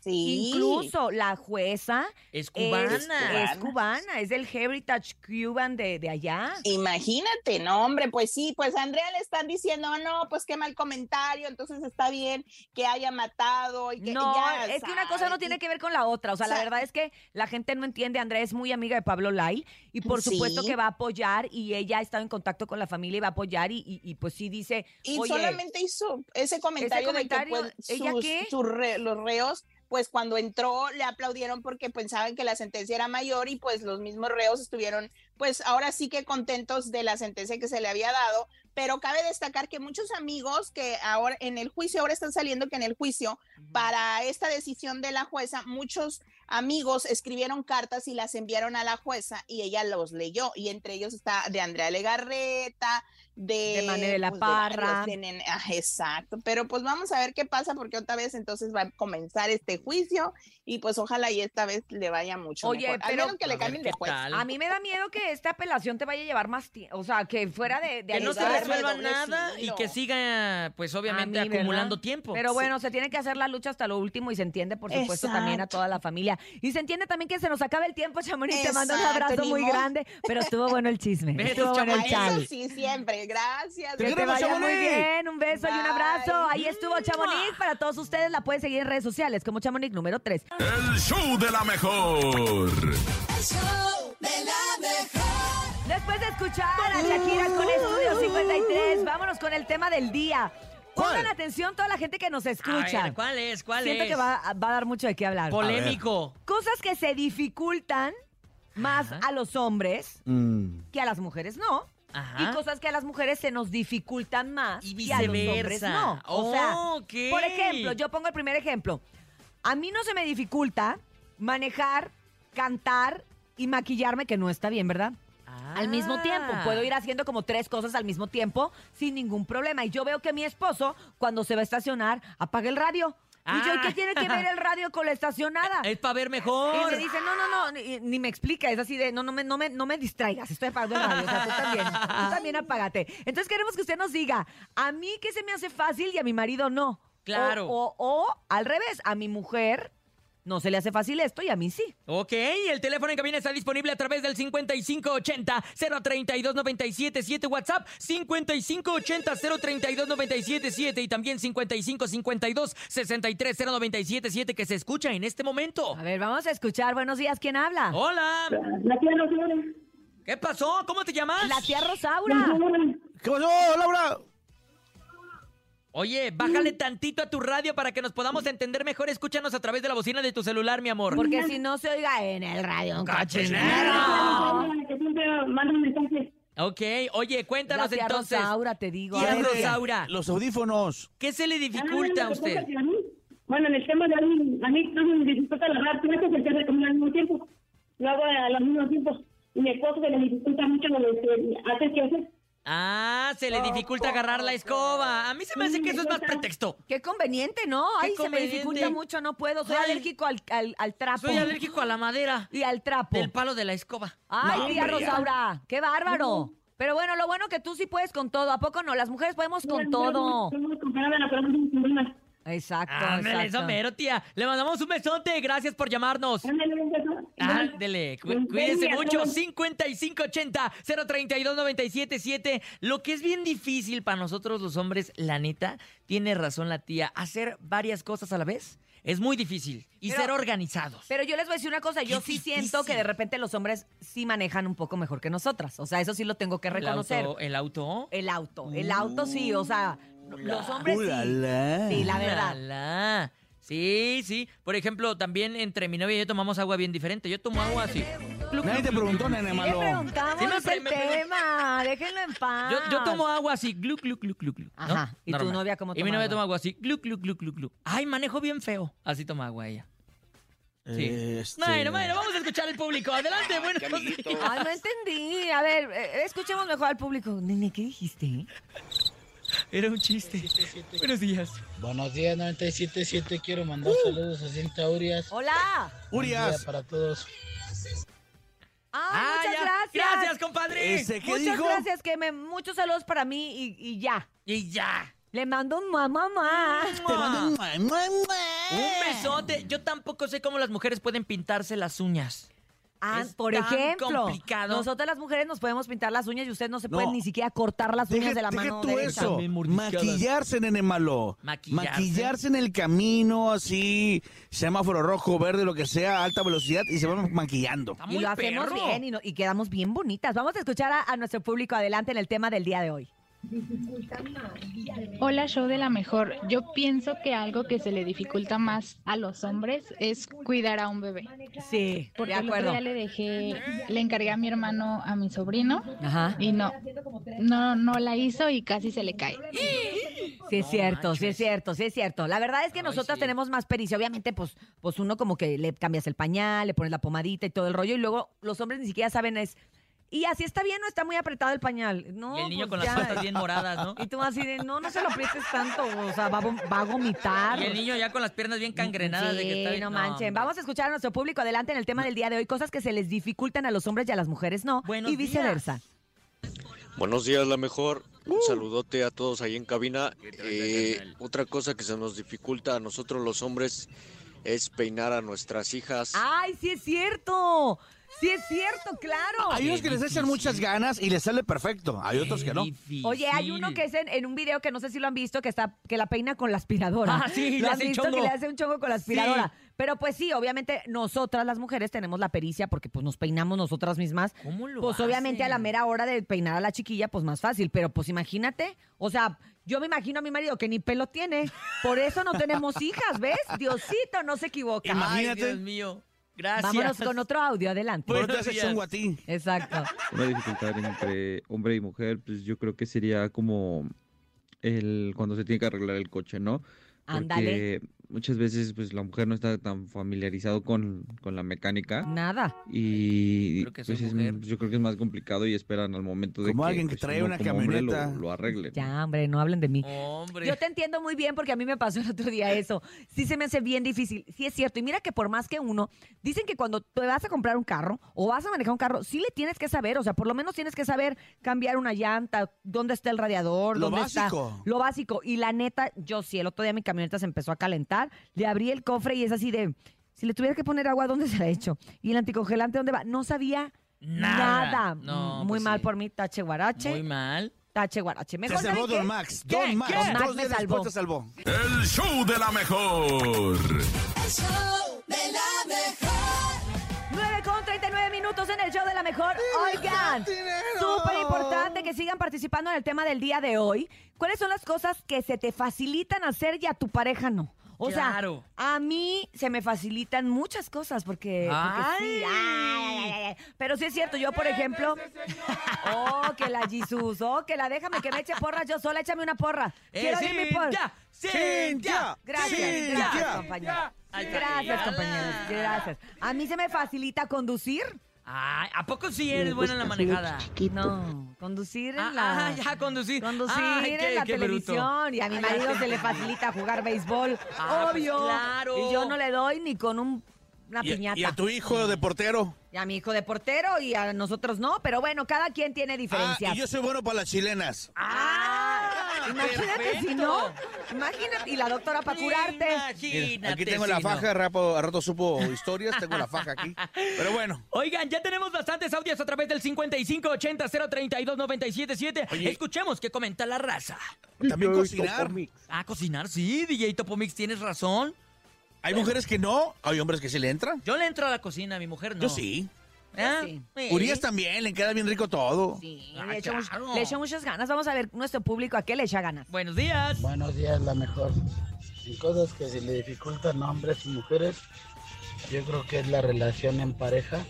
Sí. Incluso la jueza Es cubana. es cubana, es del Heritage Cuban de, de allá. Imagínate, no, hombre, pues sí, pues a Andrea le están diciendo, no, pues qué mal comentario, entonces está bien que haya matado y que No, ya es que una cosa no tiene que ver con la otra. O sea, O sea- la verdad es que la gente no entiende. Andrea es muy amiga de Pablo Lyle y por supuesto Sí. que va a apoyar y ella ha estado en contacto con la familia y va a apoyar y, y- y, pues sí dice, Y oye, solamente hizo ese comentario, comentario, de que pues, ¿ella sus- qué? sus re- los reos, pues cuando entró le aplaudieron porque pensaban que la sentencia era mayor y pues los mismos reos estuvieron pues ahora sí que contentos de la sentencia que se le había dado, pero cabe destacar que muchos amigos que ahora en el juicio, ahora están saliendo que en el juicio para esta decisión de la jueza, muchos amigos escribieron cartas y las enviaron a la jueza y ella los leyó. Y entre ellos está de Andrea Legarreta, de, De Manuel de la pues, Parra. de Nene- ah, exacto, pero pues vamos a ver qué pasa porque otra vez entonces va a comenzar este juicio y pues ojalá y esta vez le vaya mucho Oye, mejor. Pero- menos que le cambien de juez. a mí me da miedo que esta apelación te vaya a llevar más tiempo. O sea, que fuera de, de Que no se resuelva doble nada y que siga, pues obviamente, A acumulando tiempo. Pero bueno, se tiene que hacer la lucha hasta lo último y se entiende, por supuesto, también a toda la familia. Y se entiende también que se nos acaba el tiempo, Chamonix. Te mando un abrazo muy grande, pero estuvo bueno el chisme. Besos, estuvo bueno el chal. Eso sí, siempre. Gracias. Que te vaya muy bien, un beso y un abrazo. Ahí estuvo Chamonix. Para todos ustedes la pueden seguir en redes sociales como Chamonix número 3. El show de la mejor. El show de la mejor. Después de escuchar a Shakira con Estudio 53, vámonos con el tema del día. Pongan atención toda la gente que nos A escucha. ver, ¿cuál es? ¿Cuál Siento es? que va, va a dar mucho de qué hablar. Polémico. Cosas que se dificultan más a los hombres Mm. que a las mujeres no. Ajá. Y cosas que a las mujeres se nos dificultan más Y y a los hombres no. O sea, por ejemplo, yo pongo el primer ejemplo. A mí no se me dificulta manejar, cantar y maquillarme, que no está bien, ¿verdad? Al mismo tiempo, Ah. puedo ir haciendo como tres cosas al mismo tiempo sin ningún problema. Y yo veo que mi esposo, cuando se va a estacionar, apaga el radio. Y yo, ¿y qué Ah. tiene que ver el radio con la estacionada? Es para ver mejor. Y me dice, no, no, no, ni, ni me explica, es así de, no, no me, no me, no me distraigas, estoy apagando el radio, o sea, tú también, tú también apágate. Entonces queremos que usted nos diga, a mí que se me hace fácil y a mi marido no. Claro. O, o, o, al revés, a mi mujer no se le hace fácil esto y a mí sí. Ok, el teléfono en cabina está disponible a través del 5580-032-977, WhatsApp 5580-032-977 y también 5552-630977 que se escucha en este momento. A ver, vamos a escuchar, buenos días, ¿quién habla? Hola. La tía Rosaura. ¿Qué pasó? ¿Cómo te llamas? La tía Rosaura. ¿Qué pasó, Laura? Oye, bájale tantito a tu radio para que nos podamos entender mejor. Escúchanos a través de la bocina de tu celular, mi amor. Porque si no se oiga en el radio un. Que mensaje. Ok, oye, La cuéntanos tía entonces. Rosaura, te digo. Tía a Rosaura, Los audífonos. ¿qué se le dificulta a Ah, que usted? que a mí- Bueno, en el tema de hoy, a mí no me dificulta lavar platos y hacer de comer al mismo tiempo. Lo hago a los mismos tiempos. Y mi esposo se le dificulta mucho lo de que hace que hacer. Ah, se le dificulta agarrar la escoba. A mí se me hace que eso es más pretexto. Qué conveniente, ¿no? Ay, se me conveniente. dificulta mucho, no puedo. Soy Ay. alérgico al, al, al trapo. Soy alérgico a la madera Y al trapo. del palo de la escoba. Ay, No, tía hombre, ya. Rosaura, qué bárbaro. Pero bueno, lo bueno que tú sí puedes con todo. ¿A poco no? Las mujeres podemos con todo. Somos comparadas, la podemos sin problemas. Exacto, Ándale, eso exacto. mero, tía. Le mandamos un besote. Gracias por llamarnos. Ándale, un beso. Ándele, cu- cuídense mucho. todos. 5580-032-977. Lo que es bien difícil para nosotros los hombres, la neta, tiene razón la tía. Hacer varias cosas a la vez es muy difícil. Y Pero- ser organizados. Pero yo les voy a decir una cosa, yo sí difícil. siento que de repente los hombres sí manejan un poco mejor que nosotras. O sea, eso sí lo tengo que ¿El reconocer. auto? ¿El auto? El auto, el auto sí, o sea, los hombres sí. Ulala. Sí, la verdad. Ulala. Sí, sí. Por ejemplo, también entre mi novia y yo tomamos agua bien diferente. Yo tomo agua así. Nadie te preguntó, nene le malo. preguntamos Sí me pre- el me tema, déjenlo en paz. Yo, yo tomo agua así, glu, glu, glu, glu, glu. ¿no? Ajá. ¿Y tu novia cómo Y mi toma novia agua? toma agua así, glu, glu, glu, glu, glu. Ay, manejo bien feo. Así toma agua ella. Sí. Este- Bueno, bueno, vamos a escuchar al público. Adelante, bueno. Ay, no entendí. A ver, eh, escuchemos mejor al público. Nene, ¿qué dijiste? Era un chiste. Buenos días. Buenos días, 97.7. Quiero mandar saludos a Cinta Urias. Hola. Urias. para todos. Ah, muchas ya. gracias. Gracias, compadre. Ese, ¿qué Muchas dijo? gracias, que me muchos saludos para mí y, y ya. Y ya. Le mando un mamá mamá. Te mando un mua. Un besote. Yo tampoco sé cómo las mujeres pueden pintarse las uñas. Ah, Es por tan ejemplo, complicado. nosotras las mujeres nos podemos pintar las uñas y ustedes no se No. pueden ni siquiera cortar las uñas de la deje mano tú derecha. eso. También mordisqueadas. Maquillarse, nene malo. ¿Maquillarse? Maquillarse en el camino, así, semáforo rojo, verde, lo que sea, alta velocidad, y se van maquillando. Está Y lo hacemos perro. bien y, no- y quedamos bien bonitas. Vamos a escuchar a, a nuestro público adelante en el tema del día de hoy. Hola, show de la mejor. Yo pienso que algo que se le dificulta más a los hombres es cuidar a un bebé. Sí, Porque de acuerdo. día le dejé, le encargué a mi hermano a mi sobrino Ajá. y no, no, no la hizo y casi se le cae. Sí, es No cierto, sí es cierto, sí es cierto. La verdad es que Ay, nosotras sí. tenemos más pericia. Obviamente, pues, pues uno como que le cambias el pañal, le pones la pomadita y todo el rollo, y luego los hombres ni siquiera saben es. Y así está bien, no está muy apretado el pañal. No, Y el niño pues con las patas bien moradas, ¿no? Y tú así de, no, no se lo aprietes tanto, o sea, va, a vom- va a vomitar. Y el niño ya con las piernas bien cangrenadas. de que Sí, está bien- no manchen. Vamos a escuchar a nuestro público adelante en el tema del día de hoy, cosas que se les dificultan a los hombres y a las mujeres no, Buenos y viceversa. Buenos días, la mejor. Un saludote a todos ahí en cabina. Eh, otra cosa que se nos dificulta a nosotros los hombres es peinar a nuestras hijas. Ay, sí es cierto. Sí es cierto, claro. Hay unos que les echan muchas ganas y les sale perfecto. Hay otros que no. Oye, hay uno que es en, en un video que no sé si lo han visto, que está que la peina con la aspiradora. Ah, sí, ¿Lo le han hace visto chongo. que le hace un chongo con la Sí. aspiradora? Pero pues sí, obviamente nosotras las mujeres tenemos la pericia porque pues nos peinamos nosotras mismas. ¿Cómo lo Pues obviamente a la mera hora de peinar a la chiquilla, pues más fácil. Pero pues imagínate, o sea, yo me imagino a mi marido que ni pelo tiene. Por eso no tenemos hijas, ¿ves? Diosito no se equivoca. Ay, Dios mío. Gracias. Vámonos con otro audio, adelante. Pero te hace chongo a ti. Exacto. Una dificultad entre hombre y mujer, pues yo creo que sería como el cuando se tiene que arreglar el coche, ¿no? Porque Ándale. Muchas veces pues la mujer no está tan familiarizado con, con la mecánica Nada. y Creo que pues es- yo creo que es más complicado y esperan al momento de Como que alguien que pues, trae uno una hombre lo- camioneta. lo, arregle. Ya, hombre, no hablen de mí. Hombre. Yo te entiendo muy bien porque a mí me pasó el otro día eso. Sí se me hace bien difícil. Sí es cierto. Y mira que por más que uno, dicen que cuando te vas a comprar un carro o vas a manejar un carro, sí le tienes que saber, o sea, por lo menos tienes que saber cambiar una llanta, dónde está el radiador, Lo dónde básico. está. Lo básico. Y la neta, yo sí, el otro día mi camioneta se empezó a calentar, le abrí el cofre y es así de, si le tuviera que poner agua, ¿dónde se la he hecho? Y el anticongelante, ¿dónde va? No sabía Nada. nada. No, muy pues mal sí. por mí, tache guarache. Muy mal. Tache guarache. Mejor salvó ¿saben Don? Max. ¿Qué? Don Max. ¿Qué? Don Max Dos me salvó. te salvó. El show de la mejor. El show de la mejor. 9 con 39 minutos en el show de la mejor. Oigan, súper importante que sigan participando en el tema del día de hoy. ¿Cuáles son las cosas que se te facilitan hacer y a tu pareja no? O Claro. sea, a mí se me facilitan muchas cosas porque, porque sí. Ay. Ay, ay. Pero sí es cierto, yo por ejemplo, oh, que la Jesus, oh, que la déjame que me eche porras yo sola, échame una porra. Eh, Quiero oír mi porra. Cintia, Gracias, Cintia. gracias, compañeros. Ay, Gracias, compañeros. Gracias. A mí se me facilita conducir. Ay, ¿a poco sí eres buena en la manejada? No, conducir en Ah, la... ah, ya, conducir. Conducir Ay, en qué- la qué bruto. televisión y a mi marido se le facilita jugar béisbol, Ah, pues obvio. claro. Y yo no le doy ni con un- una Y, piñata. y a tu hijo de portero. Y a mi hijo de portero y a nosotros no, pero bueno, cada quien tiene Ah, diferencias. y yo soy bueno para las chilenas. Ah, imagínate si no, imagínate, y la doctora para curarte. Mira, aquí tengo la faja, a rato, a rato supo historias, tengo la faja aquí. Pero bueno. Oigan, ya tenemos bastantes audios a través del 5580-032-977. Oye. Escuchemos qué comenta la raza. También cocinar. Ah, cocinar, sí, DJ Topomix, tienes razón. Hay mujeres que no, hay hombres que sí le entran. Yo le entro a la cocina, mi mujer no. Yo sí. ¿Ah? Sí. Urias también, le queda bien rico todo. Sí, Ah, le, echo le muchas ganas. Vamos a ver nuestro público a qué le echa ganas. Buenos días. Buenos días, la mejor. En cosas que se le dificultan a hombres y mujeres, yo creo que es la relación en pareja,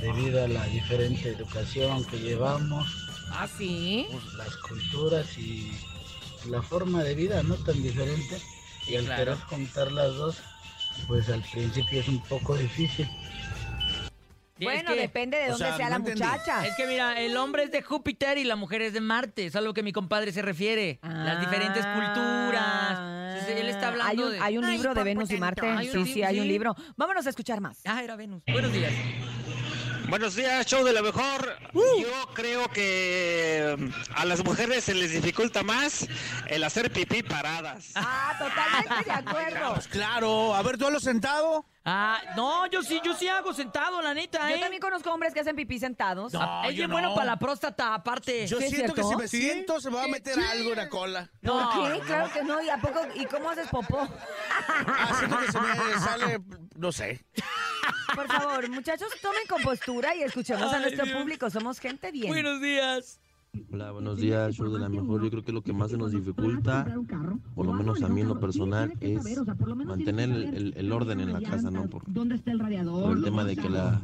debido a la diferente educación que llevamos, Ah, sí. pues, las culturas y la forma de vida no tan diferente. Y al claro. querer juntar las dos, pues al principio es un poco difícil. Es Bueno, que- depende de dónde sea, sea no la entendí. muchacha. Es que mira, el hombre es de Júpiter y la mujer es de Marte. Es a lo que mi compadre se refiere. Las diferentes culturas. Sí, sí, él está hablando Ah. Hay un, de... hay un libro de Venus y. Marte. Sí, sí, hay un libro. Vámonos a escuchar más. Ah, era Venus. Buenos días. Buenos días, show de la mejor. Yo creo que mm, a las mujeres se les dificulta más el hacer pipí paradas. Ah, totalmente de acuerdo. Pues claro, a ver, ¿tú lo sentado? Ah, no, yo sí, yo sí hago sentado, la neta, ¿eh? Yo también conozco hombres que hacen pipí sentados. No, es yo bien no. bueno para la próstata, aparte. Yo ¿Sí es siento que cierto? si me siento se me va a meter algo en la cola. ¿Por No, qué? Claro que no. ¿Y a poco? ¿Y cómo haces popó? Ah, siento que se me sale, no sé. Por favor, muchachos, tomen compostura y escuchemos a Ay, nuestro Dios. público. Somos gente bien. Buenos días. Hola, buenos días, show de la mejor. Yo creo que lo que más se nos dificulta, por lo menos a mí en lo personal, es mantener el, el- el orden en la casa, ¿no? Por, por el tema de que la,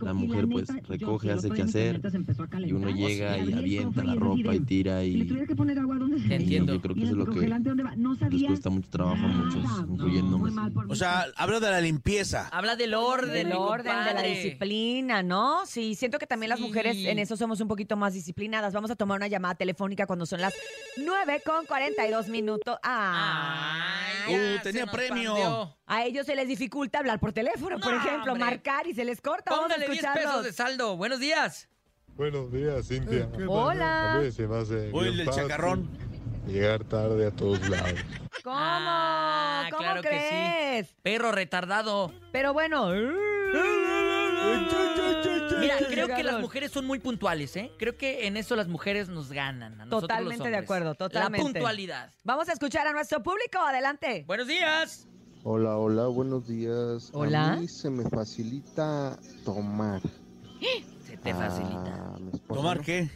la mujer pues recoge, hace que hacer y uno llega y avienta la ropa y tira y, entiendo. yo creo que eso es lo que les cuesta mucho trabajo a muchos, incluyéndome. O sea, hablo de la limpieza. Habla del orden, Del orden, de la disciplina, ¿no? Sí, siento que también las mujeres en eso somos un poquito más disciplinadas. Vamos a tomar una llamada telefónica cuando son las 9 con 42 minutos. ¡Ay! ya Uh, tenía premio. pandeó. A ellos se les dificulta hablar por teléfono, por ejemplo, hombre. marcar y se les corta. Vamos a Póngale 10 pesos de saldo. Buenos días. Buenos días, Cintia. Hola. A mí se me hace Uy, el chacarrón. Llegar tarde a todos lados. ¿Cómo? Ah, ¿Cómo claro que sí. crees? Perro retardado. Pero bueno. Mira, creo que las mujeres son muy puntuales, ¿eh? Creo que en eso las mujeres nos ganan. A nosotros los Totalmente de acuerdo, totalmente. La puntualidad. Vamos a escuchar a nuestro público. Adelante. Buenos días. Hola, hola, buenos días. Hola. A mí se me facilita tomar. Se te facilita. A mi esposa, ¿Tomar qué?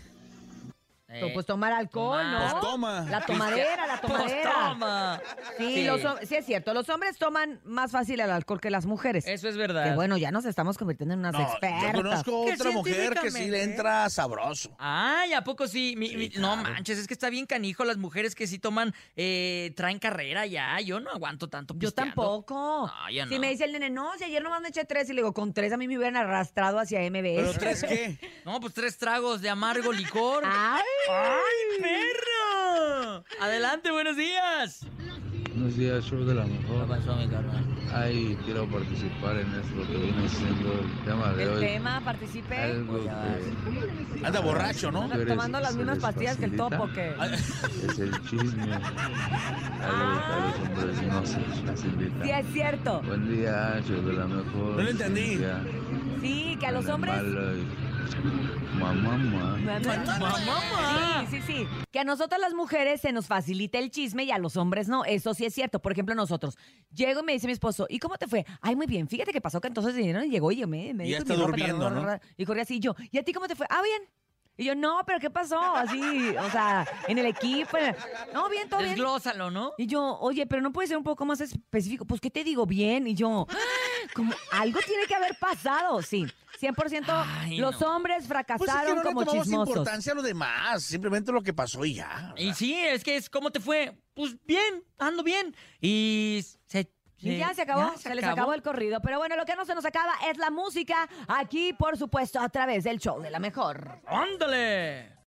Eh, Pues tomar alcohol, tomar. ¿no? Pues toma. La tomadera, la Pues tomadera. toma. Sí, Sí. los sí es cierto. Los hombres toman más fácil el alcohol que las mujeres. Eso es verdad. Que bueno, ya nos estamos convirtiendo en unas No, expertas. yo conozco otra mujer que sí le entra sabroso. Ay, ¿a poco sí? Mi- mi- Sí, No manches, es que está bien canijo las mujeres que sí toman, eh, traen carrera ya. Yo no aguanto tanto Yo tampoco. No, ya Si no. me dice el nene, no, si ayer nomás me eché tres, y le digo, con tres a mí me hubieran arrastrado hacia MBS. ¿Pero tres qué? No, pues tres tragos de amargo licor. ¡Ay! ¡Ay, perro! Adelante, buenos días. Buenos días, show de la mejor. pasó, mi carnal? Ay, quiero participar en esto que viene siendo el tema de El hoy. tema, participe. Algo que Anda borracho, ¿no? Anda tomando las mismas pastillas que el topo, que... es el chisme. Algo que a los hombres no se les facilita. Sí, es cierto. Buen día, show de la mejor. No lo entendí. Sí, que a los hombres... y- Mamá, mamá. Sí, sí, sí. Que a nosotras las mujeres se nos facilita el chisme y a los hombres no. Eso sí es cierto. Por ejemplo, nosotros. Llego y me dice mi esposo, ¿y cómo te fue? Ay, muy bien. Fíjate que pasó que entonces vinieron y llegó y yo me, me Y ya dijo está mi ropa, durmiendo, ¿no? Y corría así y yo, ¿y a ti cómo te fue? Ah, bien. Y yo, no, pero ¿qué pasó? Así, o sea, en el equipo. en el- No, bien, todo bien. Desglósalo, ¿no? Y yo, oye, pero no puede ser un poco más específico. Pues, ¿qué te digo? Bien. Y yo, "Ah, como algo tiene que haber pasado. Sí, 100% Ay, los no. hombres Pues es que fracasaron no le como tomamos chismosos. importancia a lo demás, simplemente lo que pasó y ya. Y sí, es que es ¿cómo te fue? Pues bien, ando bien. Y se... Y ya se acabó, ya se, les acabó el corrido. Pero bueno, lo que no se nos acaba es la música. Aquí, por supuesto, a través del show de la mejor. ¡Ándale!